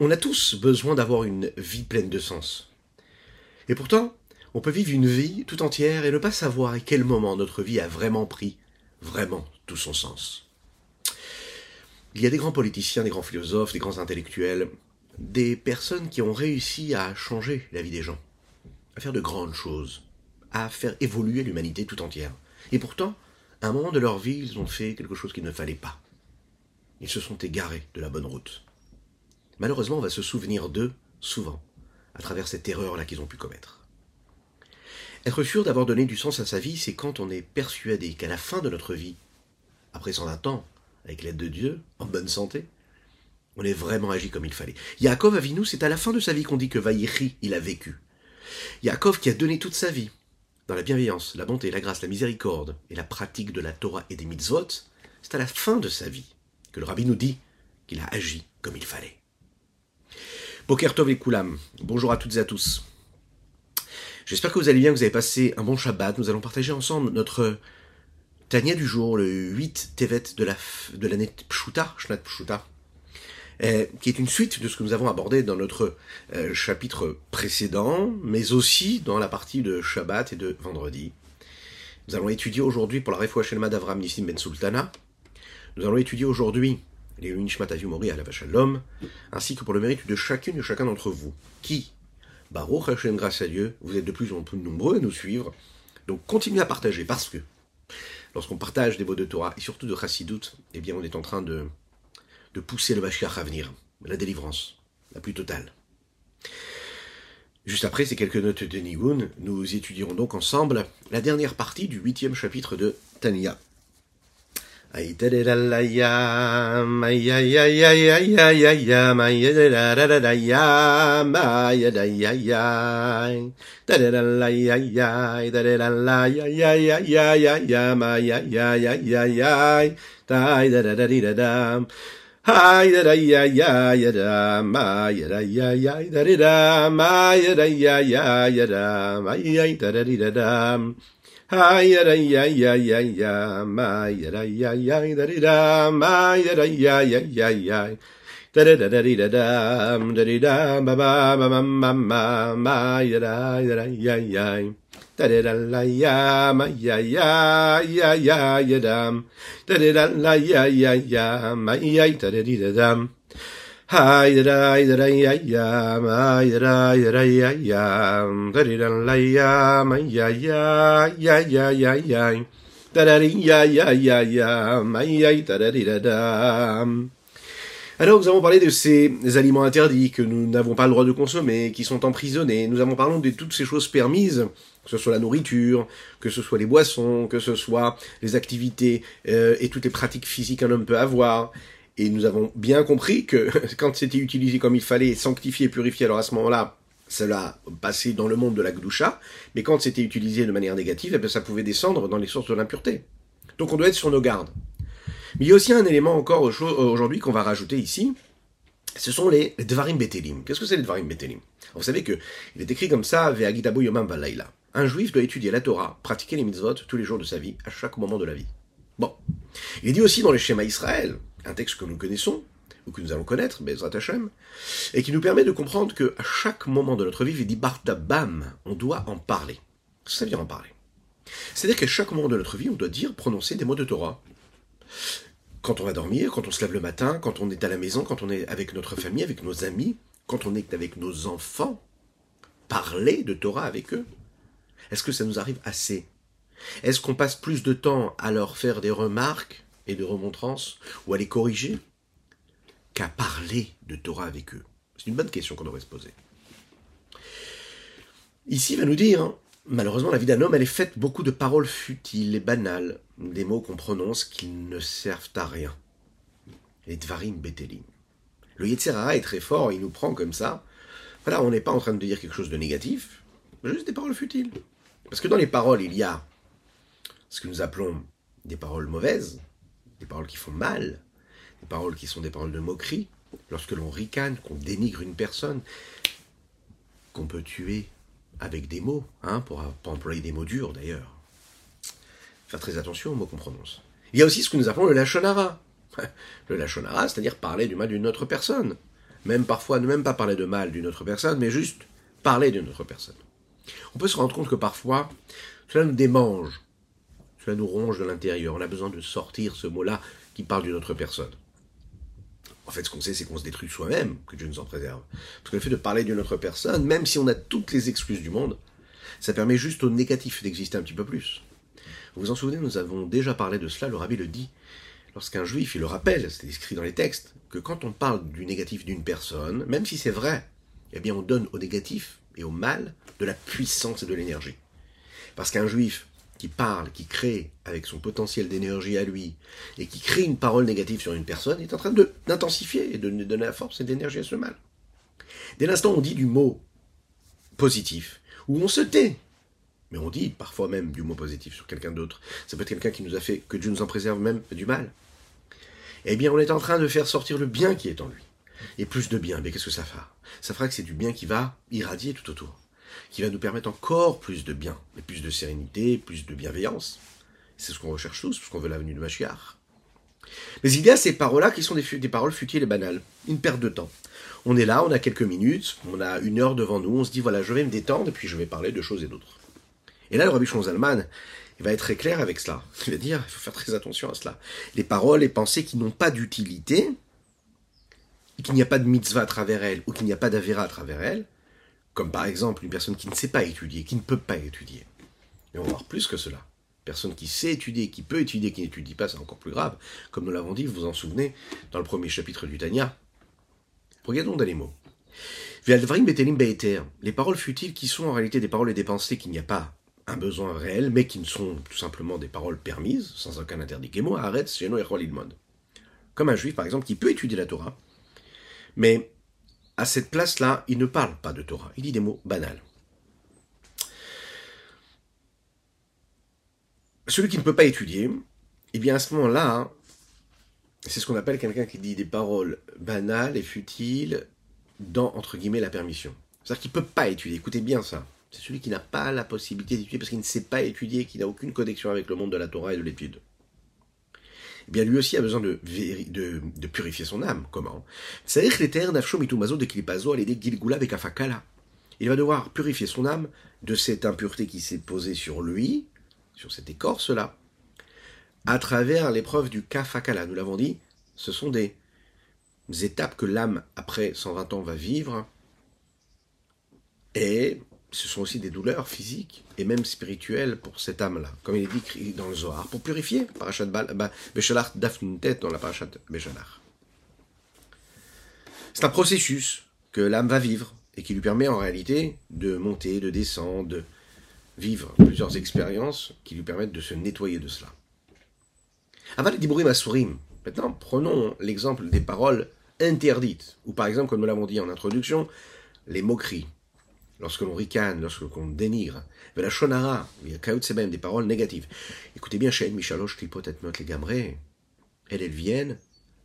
On a tous besoin d'avoir une vie pleine de sens. Et pourtant, on peut vivre une vie tout entière et ne pas savoir à quel moment notre vie a vraiment pris vraiment tout son sens. Il y a des grands politiciens, des grands philosophes, des grands intellectuels, des personnes qui ont réussi à changer la vie des gens, à faire de grandes choses, à faire évoluer l'humanité tout entière. Et pourtant, à un moment de leur vie, ils ont fait quelque chose qu'il ne fallait pas. Ils se sont égarés de la bonne route. Malheureusement, on va se souvenir d'eux souvent, à travers cette erreur-là qu'ils ont pu commettre. Être sûr d'avoir donné du sens à sa vie, c'est quand on est persuadé qu'à la fin de notre vie, après 120 ans, avec l'aide de Dieu, en bonne santé, on est vraiment agi comme il fallait. Yaakov Avinu, c'est à la fin de sa vie qu'on dit que Vaïri, il a vécu. Yaakov qui a donné toute sa vie dans la bienveillance, la bonté, la grâce, la miséricorde et la pratique de la Torah et des mitzvot, c'est à la fin de sa vie que le rabbi nous dit qu'il a agi comme il fallait. Boker Tov et Koulam, bonjour à toutes et à tous. J'espère que vous allez bien, que vous avez passé un bon Shabbat. Nous allons partager ensemble notre Tania du jour, le 8 Tevet de la de l'année Pshuta, Shnat Pshuta, euh, qui est une suite de ce que nous avons abordé dans notre euh, chapitre précédent, mais aussi dans la partie de Shabbat et de vendredi. Nous allons étudier aujourd'hui pour la Refoua d'Avram Nissim Ben Sultana. Nous allons étudier aujourd'hui les Nishmat à la Vachalom, ainsi que pour le mérite de chacune et chacun d'entre vous, qui, Baruch Hashem, grâce à Dieu, vous êtes de plus en plus nombreux à nous suivre. Donc continuez à partager parce que lorsqu'on partage des mots de Torah et surtout de Chassidut, eh bien on est en train de, de pousser le Mashiach à venir, la délivrance, la plus totale. Juste après ces quelques notes de Nigun, nous étudierons donc ensemble la dernière partie du huitième chapitre de Tania. Ay da da la ya ma ya ya ya ya ya ya ya ma ya da da da da ya ma ya da ya ya da da da la ya ya da da da la ya ya ya ya ya ya ma ya ya ya ya ya da da da da da da Hi da da ya ya ya da ma ya da ya ya da da ma ya da ya ya ya da ma ya da da da da da da da da da da da da da da ba ba ba ma ma ma ya da ya da ya ya da da da la ya ma ya ya ya ya ya da da da da la ya ya ya ma da da da da alors, nous avons parlé de ces aliments interdits que nous n'avons pas le droit de consommer, qui sont emprisonnés. Nous avons parlé de toutes ces choses permises, que ce soit la nourriture, que ce soit les boissons, que ce soit les activités euh, et toutes les pratiques physiques qu'un homme peut avoir. Et nous avons bien compris que quand c'était utilisé comme il fallait, sanctifié, purifié, alors à ce moment-là, cela passait dans le monde de la Gdusha, mais quand c'était utilisé de manière négative, eh ça pouvait descendre dans les sources de l'impureté. Donc on doit être sur nos gardes. Mais il y a aussi un élément encore aujourd'hui qu'on va rajouter ici, ce sont les Dvarim Betelim. Qu'est-ce que c'est les Dvarim Betelim? Vous savez qu'il est écrit comme ça, Ve'agitabu Yomam Valaila. Un juif doit étudier la Torah, pratiquer les mitzvot tous les jours de sa vie, à chaque moment de la vie. Bon. Il est dit aussi dans les schémas Israël, un texte que nous connaissons, ou que nous allons connaître, Bezrat Hashem, et qui nous permet de comprendre que à chaque moment de notre vie, il dit Bartabam, on doit en parler. Ça veut dire en parler. C'est-à-dire qu'à chaque moment de notre vie, on doit dire, prononcer des mots de Torah. Quand on va dormir, quand on se lève le matin, quand on est à la maison, quand on est avec notre famille, avec nos amis, quand on est avec nos enfants, parler de Torah avec eux. Est-ce que ça nous arrive assez? Est-ce qu'on passe plus de temps à leur faire des remarques et de remontrances ou à les corriger qu'à parler de Torah avec eux C'est une bonne question qu'on devrait se poser. Ici, il va nous dire, hein, malheureusement, la vie d'un homme, elle est faite beaucoup de paroles futiles et banales, des mots qu'on prononce qui ne servent à rien. Les Dvarim Betelim. Le Yetzirah est très fort, il nous prend comme ça. Voilà, on n'est pas en train de dire quelque chose de négatif, juste des paroles futiles. Parce que dans les paroles, il y a ce que nous appelons des paroles mauvaises, des paroles qui font mal, des paroles qui sont des paroles de moquerie, lorsque l'on ricane, qu'on dénigre une personne, qu'on peut tuer avec des mots, hein, pour pas employer des mots durs d'ailleurs. Faire très attention aux mots qu'on prononce. Il y a aussi ce que nous appelons le lachonara. Le lachonara, c'est-à-dire parler du mal d'une autre personne. même parfois ne même pas parler de mal d'une autre personne, mais juste parler d'une autre personne. On peut se rendre compte que parfois, cela nous démange, cela nous ronge de l'intérieur. On a besoin de sortir ce mot-là qui parle d'une autre personne. En fait, ce qu'on sait, c'est qu'on se détruit soi-même, que Dieu nous en préserve. Parce que le fait de parler d'une autre personne, même si on a toutes les excuses du monde, ça permet juste au négatif d'exister un petit peu plus. Vous vous en souvenez, nous avons déjà parlé de cela, le rabbi le dit. Lorsqu'un juif, il le rappelle, c'est écrit dans les textes, que quand on parle du négatif d'une personne, même si c'est vrai, eh bien on donne au négatif et au mal de la puissance et de l'énergie. Parce qu'un juif qui parle, qui crée avec son potentiel d'énergie à lui, et qui crée une parole négative sur une personne, est en train d'intensifier et de donner la force et d'énergie à ce mal. Dès l'instant où on dit du mot positif, où on se tait, mais on dit parfois même du mot positif sur quelqu'un d'autre, ça peut être quelqu'un qui nous a fait, que Dieu nous en préserve même du mal, eh bien on est en train de faire sortir le bien qui est en lui. Et plus de bien, mais qu'est-ce que ça fera? Ça fera que c'est du bien qui va irradier tout autour qui va nous permettre encore plus de bien, plus de sérénité, plus de bienveillance. C'est ce qu'on recherche tous, parce qu'on veut l'avenue de Machiar. Mais il y a ces paroles-là qui sont des, paroles futiles et banales, une perte de temps. On est là, on a quelques minutes, on a une heure devant nous, on se dit voilà, je vais me détendre, et puis je vais parler de choses et d'autres. Et là, le Rabbi Zalman, il va être très clair avec cela. Il va dire, il faut faire très attention à cela. Les paroles et pensées qui n'ont pas d'utilité, et qu'il n'y a pas de mitzvah à travers elles, ou qu'il n'y a pas d'avéra à travers elles, comme par exemple une personne qui ne sait pas étudier, qui ne peut pas étudier. Et on va voir plus que cela. Personne qui sait étudier, qui peut étudier, qui n'étudie pas, c'est encore plus grave. Comme nous l'avons dit, vous vous en souvenez, dans le premier chapitre du Tanya. Regardons dans les mots. Les paroles futiles qui sont en réalité des paroles et des pensées qu'il n'y a pas un besoin réel, mais qui ne sont tout simplement des paroles permises, sans aucun interdit. Comme un juif, par exemple, qui peut étudier la Torah, mais à cette place-là, il ne parle pas de Torah, il dit des mots banals. Celui qui ne peut pas étudier, eh bien à ce moment-là, c'est ce qu'on appelle quelqu'un qui dit des paroles banales et futiles dans, entre guillemets, la permission. C'est-à-dire qu'il ne peut pas étudier, écoutez bien ça. C'est celui qui n'a pas la possibilité d'étudier parce qu'il ne sait pas étudier, qui n'a aucune connexion avec le monde de la Torah et de l'étude. Bien lui aussi a besoin de, de, purifier son âme. Comment? Il va devoir purifier son âme de cette impureté qui s'est posée sur lui, sur cette écorce-là, à travers l'épreuve du kafakala. Nous l'avons dit, ce sont des étapes que l'âme, après 120 ans, va vivre. Et ce sont aussi des douleurs physiques et même spirituelles pour cette âme-là, comme il est dit dans le Zohar, pour purifier, parachat Beshalach tête dans la parachat Beshalach. C'est un processus que l'âme va vivre et qui lui permet en réalité de monter, de descendre, de vivre plusieurs expériences qui lui permettent de se nettoyer de cela. Aval Dibourim Asurim. Maintenant, prenons l'exemple des paroles interdites, ou par exemple, comme nous l'avons dit en introduction, les moqueries, lorsque l'on ricane, lorsque l'on dénigre, la shonara, a même des paroles négatives. Écoutez bien, Shen Michalosh Klipot et les Gamré, elles, elles viennent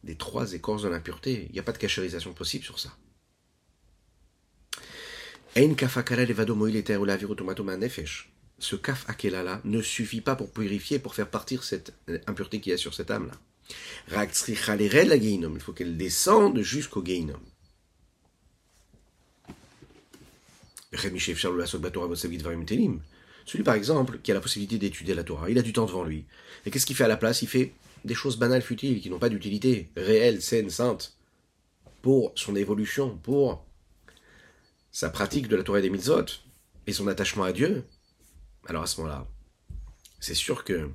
des trois écorces de l'impureté. Il n'y a pas de cachérisation possible sur ça. Ce kaf akela ne suffit pas pour purifier, pour faire partir cette impureté qu'il y a sur cette âme-là. Il faut qu'elle descende jusqu'au geinom. Celui, par exemple, qui a la possibilité d'étudier la Torah, il a du temps devant lui. Et qu'est-ce qu'il fait à la place? Il fait des choses banales, futiles, qui n'ont pas d'utilité réelle, saine, sainte, pour son évolution, pour sa pratique de la Torah et des mitzvot, et son attachement à Dieu. Alors à ce moment-là, c'est sûr que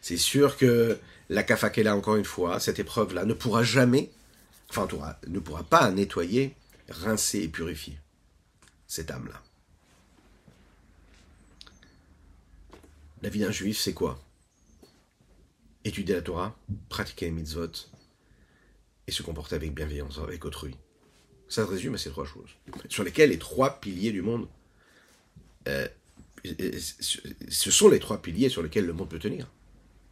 c'est sûr que la kafakela, encore une fois, cette épreuve-là, ne pourra jamais enfin ne pourra pas nettoyer, rincer et purifier cette âme-là. La vie d'un juif, c'est quoi? Étudier la Torah, pratiquer les mitzvot et se comporter avec bienveillance avec autrui. Ça se résume à ces trois choses, sur lesquelles les trois piliers du monde, euh, ce sont les trois piliers sur lesquels le monde peut tenir.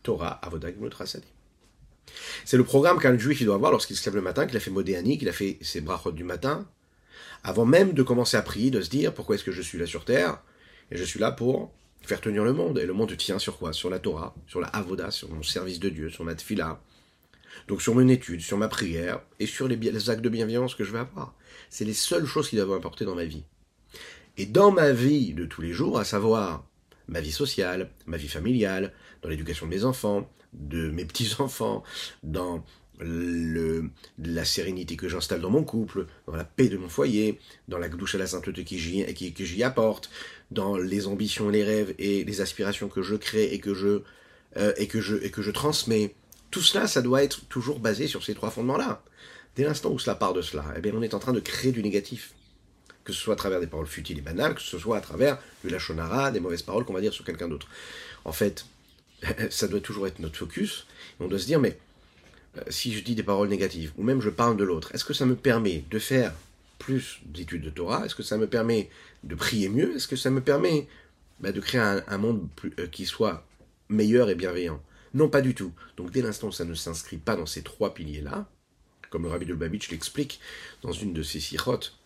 Torah, Avodah, Trasadi. C'est le programme qu'un juif doit avoir lorsqu'il se lève le matin, qu'il a fait modéani, qu'il a fait ses brachot du matin, avant même de commencer à prier, de se dire pourquoi est-ce que je suis là sur terre? Et je suis là pour faire tenir le monde. Et le monde tient sur quoi? Sur la Torah, sur la Avoda, sur mon service de Dieu, sur ma tfila, Donc sur mon étude, sur ma prière et sur les, actes de bienveillance que je vais avoir. C'est les seules choses qui doivent importer dans ma vie. Et dans ma vie de tous les jours, à savoir ma vie sociale, ma vie familiale, dans l'éducation de mes enfants, de mes petits-enfants, dans la sérénité que j'installe dans mon couple, dans la paix de mon foyer, dans la douche à la sainteté que j'y, que j'y apporte, dans les ambitions, les rêves et les aspirations que je crée et que je, euh, et que je, et que je transmets. Tout cela, ça doit être toujours basé sur ces trois fondements-là. Dès l'instant où cela part de cela, eh bien, on est en train de créer du négatif. Que ce soit à travers des paroles futiles et banales, que ce soit à travers du lachonara, des mauvaises paroles qu'on va dire sur quelqu'un d'autre. En fait, ça doit toujours être notre focus. On doit se dire, mais euh, si je dis des paroles négatives, ou même je parle de l'autre, est-ce que ça me permet de faire plus d'études de Torah? Est-ce que ça me permet de prier mieux? Est-ce que ça me permet bah, de créer un, monde euh, qui soit meilleur et bienveillant? Non, pas du tout. Donc dès l'instant où ça ne s'inscrit pas dans ces trois piliers-là, comme le rabbi de l'explique dans une de ses sirotes,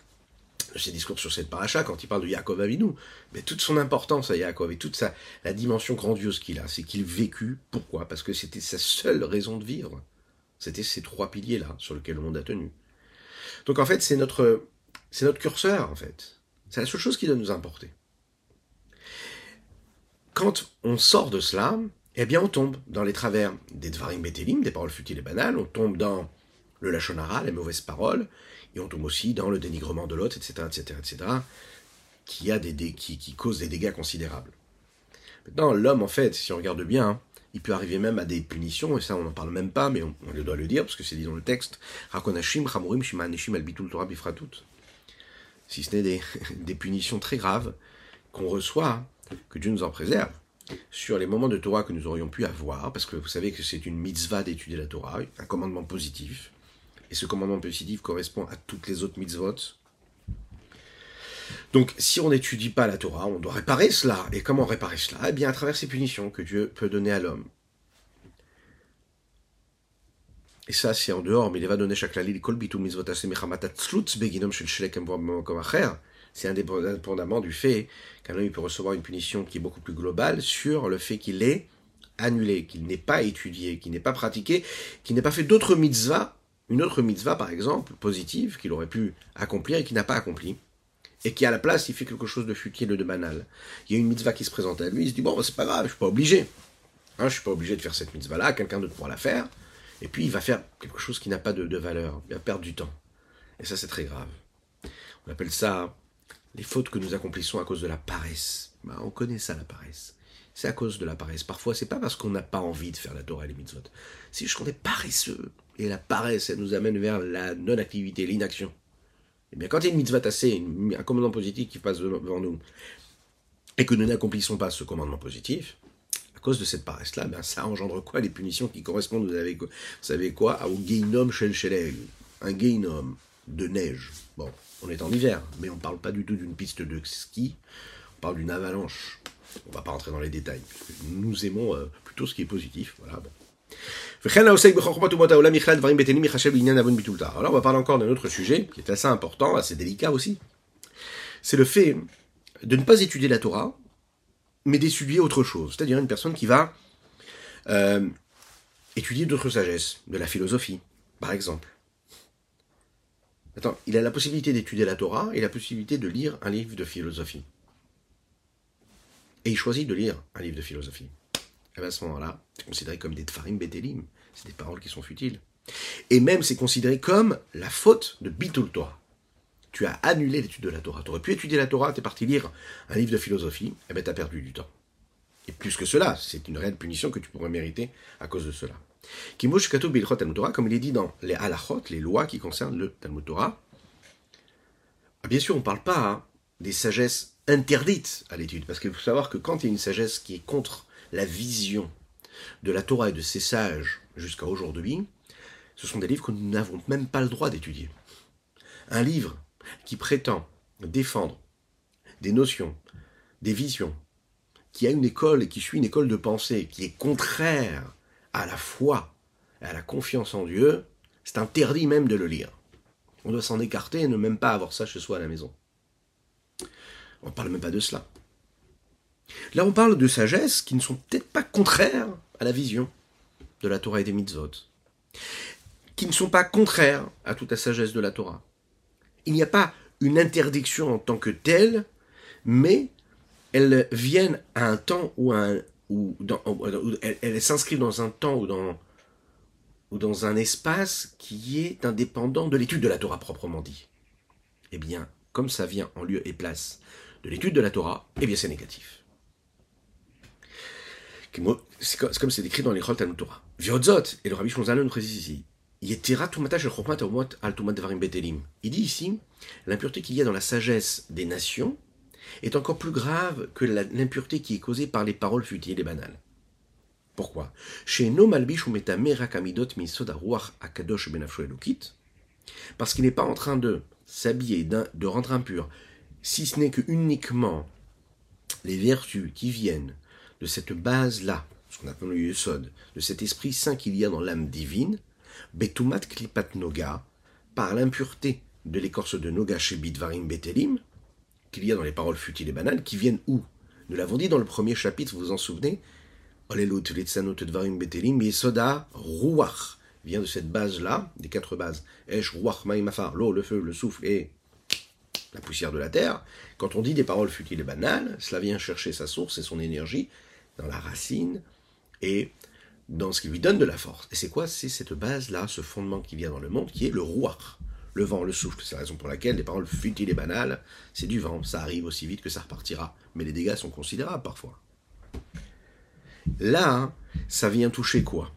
ses discours sur cette paracha, quand il parle de Yaakov Avinu, mais toute son importance à Yaakov et toute sa, la dimension grandiose qu'il a, c'est qu'il vécut, pourquoi? Parce que c'était sa seule raison de vivre. C'était ces trois piliers-là sur lesquels le monde a tenu. Donc en fait, c'est notre, c'est notre curseur, en fait. C'est la seule chose qui doit nous importer. Quand on sort de cela, eh bien on tombe dans les travers des Dvarim Betelim, des paroles futiles et banales, on tombe dans le Lachonara, les mauvaises paroles, et on tombe aussi dans le dénigrement de l'autre, etc., etc., etc., qui, a des, qui, qui cause des dégâts considérables. Maintenant, l'homme, en fait, si on regarde bien, il peut arriver même à des punitions, et ça on n'en parle même pas, mais on, le doit le dire, parce que c'est dit dans le texte, Rakonashim, Chamurim, Shimaneshim, Albitul Torah, Bifratut. Si ce n'est des, des punitions très graves qu'on reçoit, que Dieu nous en préserve, sur les moments de Torah que nous aurions pu avoir, parce que vous savez que c'est une mitzvah d'étudier la Torah, un commandement positif, et ce commandement positif correspond à toutes les autres mitzvot. Donc, si on n'étudie pas la Torah, on doit réparer cela. Et comment réparer cela? Eh bien, à travers ces punitions que Dieu peut donner à l'homme. Et ça, c'est en dehors, mais il va donner chaque lali, c'est indépendamment du fait qu'un homme peut recevoir une punition qui est beaucoup plus globale sur le fait qu'il est annulé, qu'il n'est pas étudié, qu'il n'est pas pratiqué, qu'il n'ait pas fait d'autres mitzvahs une autre mitzvah, par exemple, positive, qu'il aurait pu accomplir et qu'il n'a pas accompli, et qui à la place, il fait quelque chose de futile, de banal. Il y a une mitzvah qui se présente à lui, il se dit, bon, c'est pas grave, je suis pas obligé. Hein, je suis pas obligé de faire cette mitzvah-là, quelqu'un d'autre pourra la faire, et puis il va faire quelque chose qui n'a pas de, valeur, il va perdre du temps. Et ça, c'est très grave. On appelle ça les fautes que nous accomplissons à cause de la paresse. Bah, on connaît ça, la paresse c'est à cause de la paresse. Parfois, c'est pas parce qu'on n'a pas envie de faire la Torah et les mitzvot. C'est juste qu'on est paresseux. Et la paresse, elle nous amène vers la non-activité, l'inaction. Et eh bien, quand il y a une mitzvah tassée, un commandement positif qui passe devant nous, et que nous n'accomplissons pas ce commandement positif, à cause de cette paresse-là, ben, ça engendre quoi Les punitions qui correspondent, vous, avez, vous savez quoi, au Geinom Shel Shelel, un Geinom de neige. Bon, on est en hiver, mais on ne parle pas du tout d'une piste de ski, on parle d'une avalanche. On va pas rentrer dans les détails. Nous aimons euh, plutôt ce qui est positif. Voilà, bon. Alors on va parler encore d'un autre sujet qui est assez important, assez délicat aussi. C'est le fait de ne pas étudier la Torah, mais d'étudier autre chose. C'est-à-dire une personne qui va euh, étudier d'autres sagesses, de la philosophie, par exemple. Attends, il a la possibilité d'étudier la Torah et la possibilité de lire un livre de philosophie et il choisit de lire un livre de philosophie. Et bien à ce moment-là, c'est considéré comme des tfarim betelim, c'est des paroles qui sont futiles. Et même c'est considéré comme la faute de bitul Torah. Tu as annulé l'étude de la Torah. Tu aurais pu étudier la Torah, tu es parti lire un livre de philosophie, et bien tu as perdu du temps. Et plus que cela, c'est une réelle punition que tu pourrais mériter à cause de cela. comme il est dit dans les halachot, les lois qui concernent le Talmud Torah, ah, bien sûr, on ne parle pas hein, des sagesses interdite à l'étude. Parce qu'il faut savoir que quand il y a une sagesse qui est contre la vision de la Torah et de ses sages jusqu'à aujourd'hui, ce sont des livres que nous n'avons même pas le droit d'étudier. Un livre qui prétend défendre des notions, des visions, qui a une école et qui suit une école de pensée qui est contraire à la foi et à la confiance en Dieu, c'est interdit même de le lire. On doit s'en écarter et ne même pas avoir ça chez soi à la maison. On ne parle même pas de cela. Là, on parle de sagesse qui ne sont peut-être pas contraires à la vision de la Torah et des mitzvot. qui ne sont pas contraires à toute la sagesse de la Torah. Il n'y a pas une interdiction en tant que telle, mais elles viennent à un temps ou, elles, s'inscrivent dans un temps ou dans, ou dans un espace qui est indépendant de l'étude de la Torah proprement dit. Eh bien, comme ça vient en lieu et place de l'étude de la Torah, eh bien c'est négatif. C'est comme c'est décrit dans les Talmud Torah. Et le Rabbi Shonzal nous précise ici, il dit ici, l'impureté qu'il y a dans la sagesse des nations est encore plus grave que l'impureté qui est causée par les paroles futiles et banales. Pourquoi? Parce qu'il n'est pas en train de s'habiller, de rendre impur, si ce n'est que uniquement les vertus qui viennent de cette base-là, ce qu'on appelle le Yesod, de cet esprit saint qu'il y a dans l'âme divine, Betumat Klipat Noga, par l'impureté de l'écorce de Noga chez Bidvarim Betelim, qu'il y a dans les paroles futiles et banales, qui viennent où? Nous l'avons dit dans le premier chapitre, vous vous en souvenez? Betelim, Yesoda Ruach, vient de cette base-là, des quatre bases, Esh, Ruach, Maïmafar, l'eau, le feu, le souffle et la poussière de la terre. Quand on dit des paroles futiles et banales, cela vient chercher sa source et son énergie dans la racine et dans ce qui lui donne de la force. Et c'est quoi? C'est cette base-là, ce fondement qui vient dans le monde, qui est le roi, le vent, le souffle. C'est la raison pour laquelle les paroles futiles et banales, c'est du vent, ça arrive aussi vite que ça repartira. Mais les dégâts sont considérables parfois. Là, ça vient toucher quoi?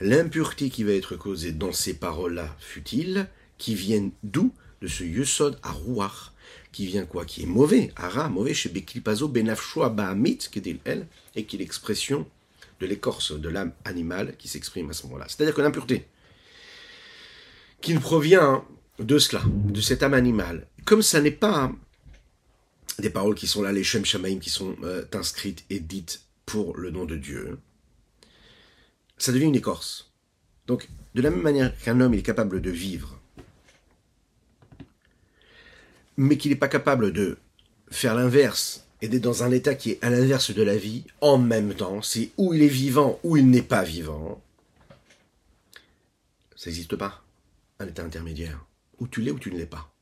L'impureté qui va être causée dans ces paroles-là futiles, qui viennent d'où? De ce yusod à rouar, qui vient quoi? Qui est mauvais, ara, mauvais chez Beklipazo benafshua ba'amit, qui est et qui est l'expression de l'écorce de l'âme animale qui s'exprime à ce moment-là. C'est-à-dire que l'impureté, qui provient de cela, de cette âme animale, comme ça n'est pas des paroles qui sont là, les Shem Shamaim, qui sont euh, inscrites et dites pour le nom de Dieu, ça devient une écorce. Donc, de la même manière qu'un homme est capable de vivre, mais qu'il n'est pas capable de faire l'inverse et d'être dans un état qui est à l'inverse de la vie, en même temps, c'est où il est vivant, ou il n'est pas vivant. Ça n'existe pas, un état intermédiaire, où tu l'es ou tu ne l'es pas.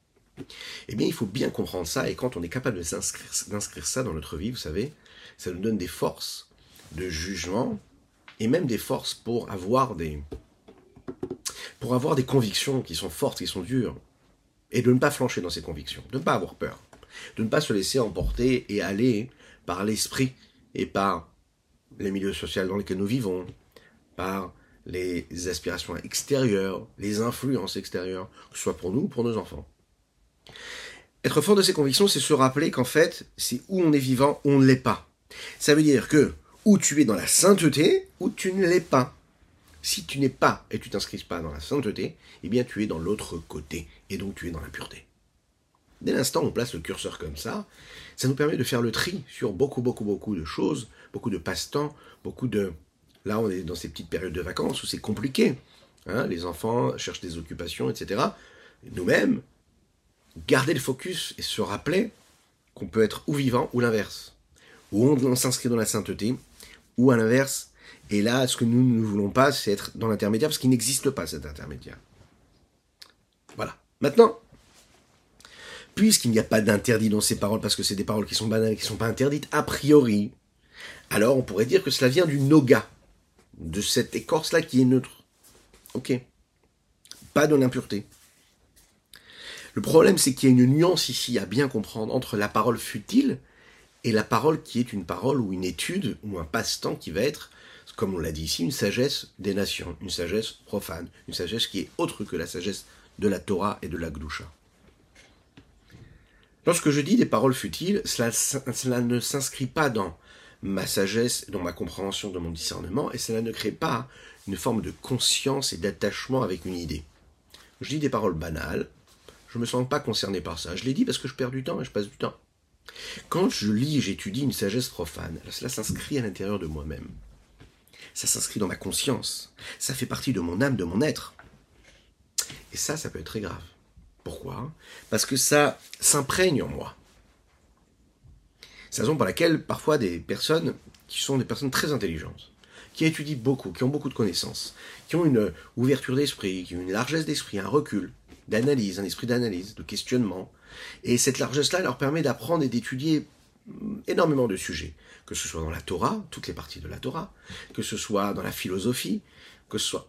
Eh bien, il faut bien comprendre ça, et quand on est capable d'inscrire ça dans notre vie, vous savez, ça nous donne des forces de jugement, et même des forces pour avoir des, pour avoir des convictions qui sont fortes, qui sont dures, et de ne pas flancher dans ces convictions, de ne pas avoir peur de ne pas se laisser emporter et aller par l'esprit et par les milieux sociaux dans lesquels nous vivons, par les aspirations extérieures, les influences extérieures, que ce soit pour nous ou pour nos enfants. Être fort de ces convictions, c'est se rappeler qu'en fait, c'est où on est vivant, on ne l'est pas. Ça veut dire que où tu es dans la sainteté, ou tu ne l'es pas. Si tu n'es pas et tu t'inscris pas dans la sainteté, eh bien tu es dans l'autre côté, et donc tu es dans l'impureté. Dès l'instant où on place le curseur comme ça, ça nous permet de faire le tri sur beaucoup, beaucoup, beaucoup de choses, beaucoup de passe-temps, beaucoup de... Là, on est dans ces petites périodes de vacances où c'est compliqué. Hein, les enfants cherchent des occupations, etc. Nous-mêmes, garder le focus et se rappeler qu'on peut être ou vivant ou l'inverse. Ou on, s'inscrit dans la sainteté, ou à l'inverse. Et là, ce que nous ne voulons pas, c'est être dans l'intermédiaire, parce qu'il n'existe pas cet intermédiaire. Voilà. Maintenant, puisqu'il n'y a pas d'interdit dans ces paroles, parce que c'est des paroles qui sont banales, qui ne sont pas interdites a priori, alors on pourrait dire que cela vient du noga, de cette écorce-là qui est neutre. Ok. Pas de l'impureté. Le problème, c'est qu'il y a une nuance ici à bien comprendre entre la parole futile et la parole qui est une parole ou une étude ou un passe-temps qui va être, comme on l'a dit ici, une sagesse des nations, une sagesse profane, une sagesse qui est autre que la sagesse de la Torah et de la Gdusha. Lorsque je dis des paroles futiles, cela, ne s'inscrit pas dans ma sagesse, dans ma compréhension de mon discernement, et cela ne crée pas une forme de conscience et d'attachement avec une idée. Je dis des paroles banales, je ne me sens pas concerné par ça. Je les dis parce que je perds du temps et je passe du temps. Quand je lis j'étudie une sagesse profane, cela s'inscrit à l'intérieur de moi-même. Ça s'inscrit dans ma conscience. Ça fait partie de mon âme, de mon être. Et ça, ça peut être très grave. Pourquoi Parce que ça s'imprègne en moi. C'est la raison pour laquelle parfois des personnes qui sont des personnes très intelligentes, qui étudient beaucoup, qui ont beaucoup de connaissances, qui ont une ouverture d'esprit, qui ont une largesse d'esprit, un recul, d'analyse, un esprit d'analyse, de questionnement. Et cette largesse-là leur permet d'apprendre et d'étudier énormément de sujets, que ce soit dans la Torah, toutes les parties de la Torah, que ce soit dans la philosophie, que ce soit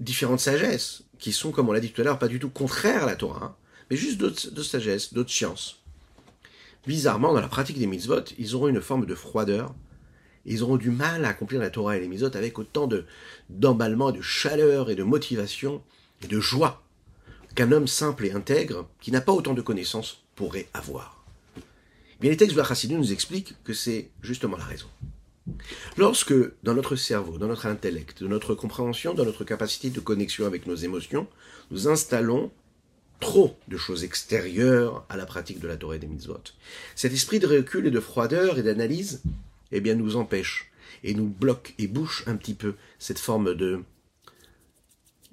différentes sagesses, qui sont, comme on l'a dit tout à l'heure, pas du tout contraires à la Torah, hein, mais juste d'autres sagesses, d'autres sciences. Bizarrement, dans la pratique des mitzvot, ils auront une forme de froideur, ils auront du mal à accomplir la Torah et les mitzvot avec autant de d'emballement, de chaleur et de motivation et de joie qu'un homme simple et intègre, qui n'a pas autant de connaissances, pourrait avoir. Bien, les textes de la nous expliquent que c'est justement la raison. Lorsque, dans notre cerveau, dans notre intellect, dans notre compréhension, dans notre capacité de connexion avec nos émotions, nous installons trop de choses extérieures à la pratique de la Torah et des mitzvot. Cet esprit de recul et de froideur et d'analyse, eh bien, nous empêche et nous bloque et bouche un petit peu cette forme de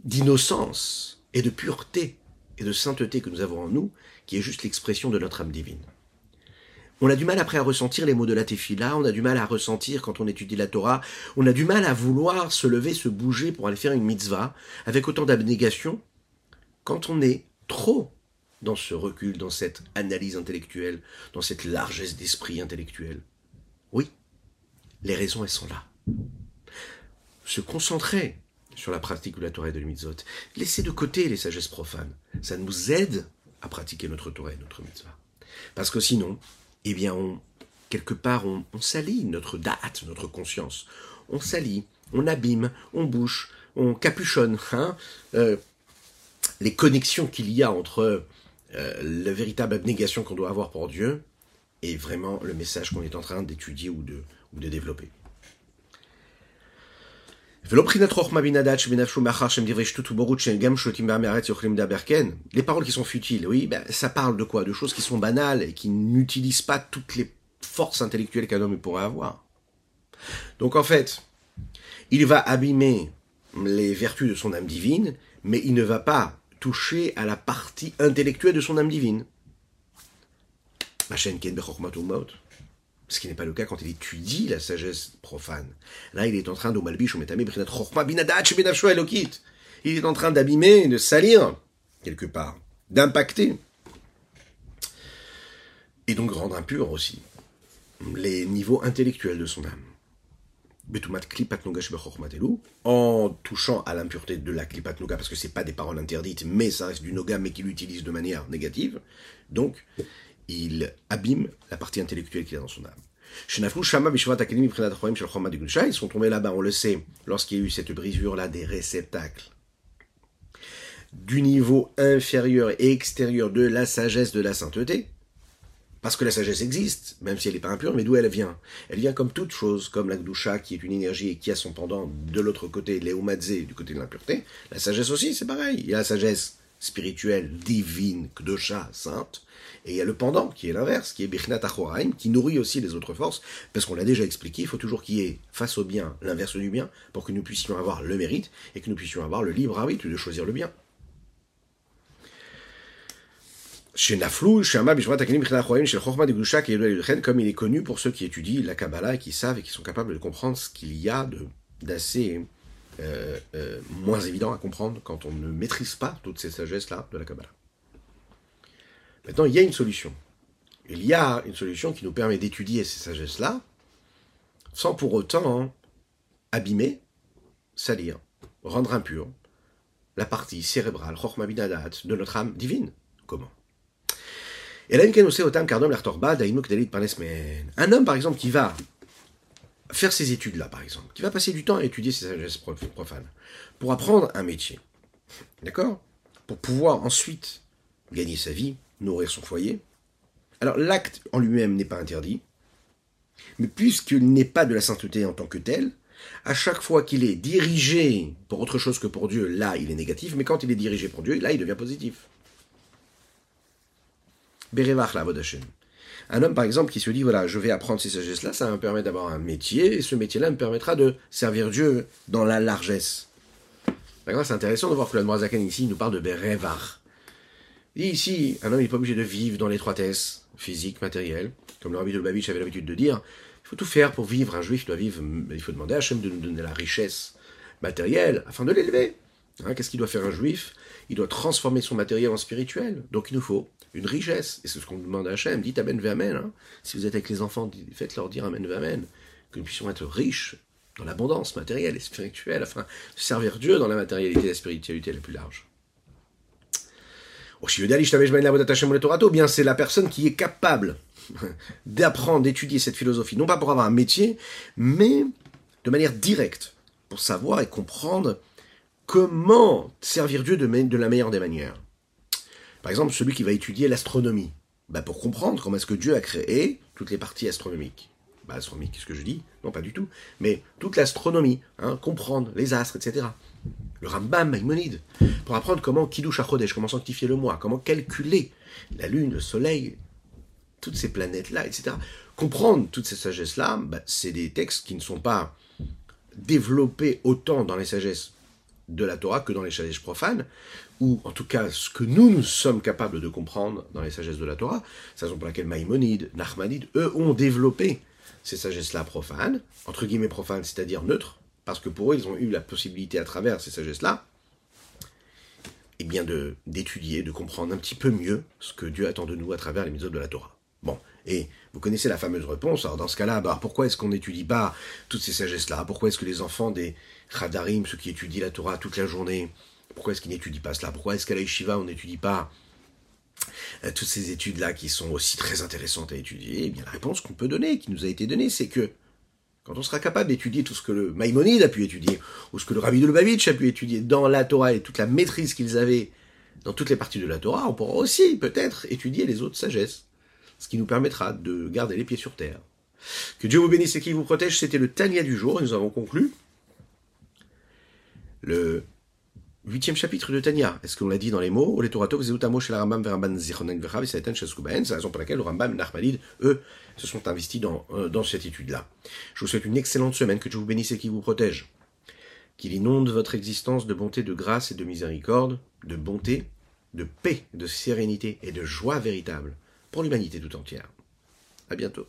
d'innocence et de pureté et de sainteté que nous avons en nous, qui est juste l'expression de notre âme divine. On a du mal après à ressentir les mots de la Tefila, on a du mal à ressentir quand on étudie la Torah, on a du mal à vouloir se lever, se bouger pour aller faire une mitzvah avec autant d'abnégation quand on est trop dans ce recul, dans cette analyse intellectuelle, dans cette largesse d'esprit intellectuel. Oui, les raisons, elles sont là. Se concentrer sur la pratique de la Torah et de mitzvot, laisser de côté les sagesses profanes, ça nous aide à pratiquer notre Torah et notre mitzvah. Parce que sinon, eh bien, on, quelque part, on, salit notre date, notre conscience. On salit, on abîme, on bouche, on capuchonne. Hein euh, les connexions qu'il y a entre euh, la véritable abnégation qu'on doit avoir pour Dieu et vraiment le message qu'on est en train d'étudier ou de développer. Les paroles qui sont futiles, oui, ben, ça parle de quoi? De choses qui sont banales et qui n'utilisent pas toutes les forces intellectuelles qu'un homme pourrait avoir. Donc en fait, il va abîmer les vertus de son âme divine, mais il ne va pas toucher à la partie intellectuelle de son âme divine. Ce qui n'est pas le cas quand il étudie la sagesse profane. Là, il est en train de Il est en train d'abîmer, de salir, quelque part, d'impacter. Et donc rendre impur aussi les niveaux intellectuels de son âme en touchant à l'impureté de la klipat noga, parce que c'est pas des paroles interdites, mais ça reste du noga, mais qu'il utilise de manière négative. Donc, il abîme la partie intellectuelle qu'il a dans son âme. Ils sont tombés là-bas, on le sait, lorsqu'il y a eu cette brisure-là des réceptacles du niveau inférieur et extérieur de la sagesse de la sainteté, parce que la sagesse existe, même si elle n'est pas impure, mais d'où elle vient? Elle vient comme toute chose, comme la Gdusha, qui est une énergie et qui a son pendant de l'autre côté, l'Eumadze, du côté de l'impureté. La sagesse aussi, c'est pareil. Il y a la sagesse spirituelle, divine, Gdusha, sainte, et il y a le pendant, qui est l'inverse, qui est Birchnat Achoraim, qui nourrit aussi les autres forces, parce qu'on l'a déjà expliqué, il faut toujours qu'il y ait face au bien l'inverse du bien, pour que nous puissions avoir le mérite, et que nous puissions avoir le libre arbitre de choisir le bien. Comme il est connu pour ceux qui étudient la Kabbalah et qui savent et qui sont capables de comprendre ce qu'il y a d'assez euh, euh, moins évident à comprendre quand on ne maîtrise pas toutes ces sagesses-là de la Kabbalah. Maintenant, il y a une solution. Il y a une solution qui nous permet d'étudier ces sagesses-là sans pour autant abîmer, salir, rendre impur la partie cérébrale, de notre âme divine. Comment? Un homme, par exemple, qui va faire ces études-là, par exemple, qui va passer du temps à étudier ces sagesses profanes, pour apprendre un métier, d'accord? Pour pouvoir ensuite gagner sa vie, nourrir son foyer. Alors l'acte en lui-même n'est pas interdit, mais puisqu'il n'est pas de la sainteté en tant que tel, à chaque fois qu'il est dirigé pour autre chose que pour Dieu, là il est négatif, mais quand il est dirigé pour Dieu, là il devient positif. Berevach la Un homme, par exemple, qui se dit, voilà, je vais apprendre ces sagesses-là, ça va me permettre d'avoir un métier, et ce métier-là me permettra de servir Dieu dans la largesse. D'accord C'est intéressant de voir que la Zaken ici nous parle de Berevach. Et ici, un homme n'est pas obligé de vivre dans l'étroitesse physique, matérielle, comme le rabbi de Lubavitch avait l'habitude de dire. Il faut tout faire pour vivre. Un juif doit vivre, il faut demander à Hachem de nous donner la richesse matérielle afin de l'élever. Hein, Qu'est-ce qu'il doit faire un juif? Il doit transformer son matériel en spirituel. Donc il nous faut une richesse. Et c'est ce qu'on demande à Hachem. Dites Amen Amen. Hein. Si vous êtes avec les enfants, faites-leur dire Amen Amen. Que nous puissions être riches dans l'abondance matérielle et spirituelle afin de servir Dieu dans la matérialité et la spiritualité la plus large. Bien, c'est la personne qui est capable d'apprendre, d'étudier cette philosophie, non pas pour avoir un métier, mais de manière directe, pour savoir et comprendre comment servir Dieu de la meilleure des manières. Par exemple, celui qui va étudier l'astronomie, bah pour comprendre comment est-ce que Dieu a créé toutes les parties astronomiques. Bah, astronomique, qu'est-ce que je dis? Non, pas du tout. Mais toute l'astronomie, hein, comprendre les astres, etc. Le Rambam Maïmonide, pour apprendre comment Kiddush HaChodesh, comment sanctifier le mois, comment calculer la lune, le soleil, toutes ces planètes-là, etc. Comprendre toutes ces sagesses-là, bah, c'est des textes qui ne sont pas développés autant dans les sagesses de la Torah que dans les sagesses profanes, ou en tout cas ce que nous, nous sommes capables de comprendre dans les sagesses de la Torah. C'est la raison pour laquelle Maïmonide, Nachmanide, eux, ont développé ces sagesses-là profanes, entre guillemets profanes, c'est-à-dire neutres, parce que pour eux, ils ont eu la possibilité à travers ces sagesses-là, eh bien de d'étudier, de comprendre un petit peu mieux ce que Dieu attend de nous à travers les méthodes de la Torah. Bon, et vous connaissez la fameuse réponse. Alors dans ce cas-là, bah, pourquoi est-ce qu'on n'étudie pas toutes ces sagesses-là? Pourquoi est-ce que les enfants des Khadarim, ceux qui étudient la Torah toute la journée, pourquoi est-ce qu'ils n'étudient pas cela? Pourquoi est-ce qu'à la on n'étudie pas euh, toutes ces études-là qui sont aussi très intéressantes à étudier? Eh bien, la réponse qu'on peut donner, qui nous a été donnée, c'est que quand on sera capable d'étudier tout ce que le Maïmonide a pu étudier, ou ce que le Rabbi de Lubavitch a pu étudier dans la Torah et toute la maîtrise qu'ils avaient dans toutes les parties de la Torah, on pourra aussi peut-être étudier les autres sagesses. Ce qui nous permettra de garder les pieds sur terre. Que Dieu vous bénisse et qu'il vous protège, c'était le Tania du jour, et nous avons conclu le huitième chapitre de Tania. Est-ce qu'on l'a dit dans les mots? C'est la raison pour laquelle le Rambam et Nachmanid, eux, se sont investis dans, euh, dans cette étude-là. Je vous souhaite une excellente semaine, que Dieu vous bénisse et qu'il vous protège. Qu'il inonde votre existence de bonté, de grâce et de miséricorde, de bonté, de paix, de sérénité et de joie véritable pour l'humanité tout entière. À bientôt.